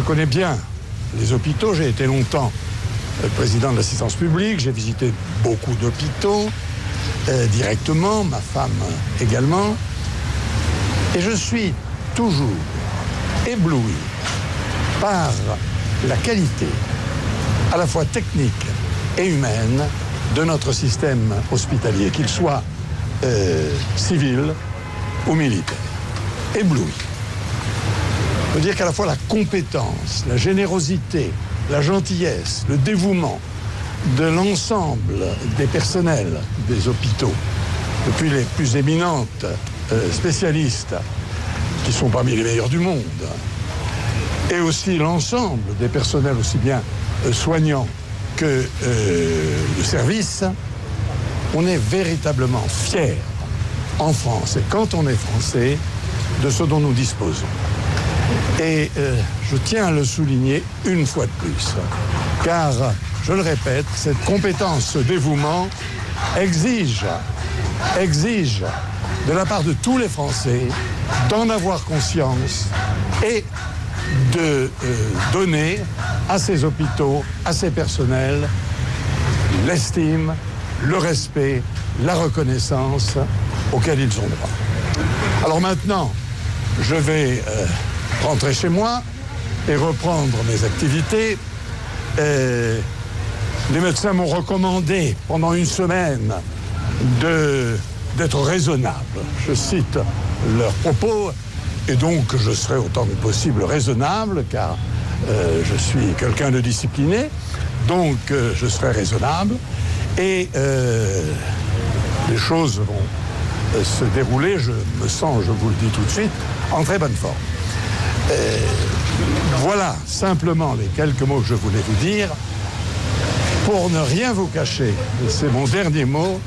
je connais bien les hôpitaux. J'ai été longtemps euh, président de l'assistance publique. J'ai visité beaucoup d'hôpitaux euh, directement, ma femme également. Et je suis toujours ébloui par la qualité à la fois technique et humaine de notre système hospitalier, qu'il soit euh, civil ou militaire. Ébloui. Je veux dire qu'à la fois la compétence, la générosité, la gentillesse, le dévouement de l'ensemble des personnels des hôpitaux, depuis les plus éminentes euh, spécialistes, qui sont parmi les meilleurs du monde, et aussi l'ensemble des personnels aussi bien euh, soignants que euh, de service, on est véritablement fier en France, et quand on est français, de ce dont nous disposons. Et euh, je tiens à le souligner une fois de plus, car, je le répète, cette compétence, ce dévouement exige, de la part de tous les Français d'en avoir conscience et de euh, donner à ces hôpitaux, à ces personnels, l'estime, le respect, la reconnaissance auxquels ils ont droit. Alors maintenant, je vais euh, rentrer chez moi et reprendre mes activités. Les médecins m'ont recommandé pendant une semaine d'être raisonnable. Je cite leurs propos et donc je serai autant que possible raisonnable car euh, je suis quelqu'un de discipliné. Donc euh, je serai raisonnable et euh, les choses vont se dérouler, je me sens, je vous le dis tout de suite, en très bonne forme. Euh, voilà simplement les quelques mots que je voulais vous dire. Pour ne rien vous cacher, c'est mon dernier mot,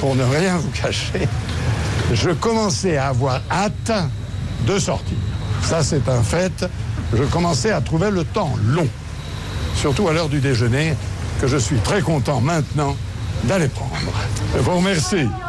pour ne rien vous cacher, je commençais à avoir hâte de sortir. Ça, c'est un fait. Je commençais à trouver le temps long, surtout à l'heure du déjeuner, que je suis très content maintenant d'aller prendre. Je vous remercie.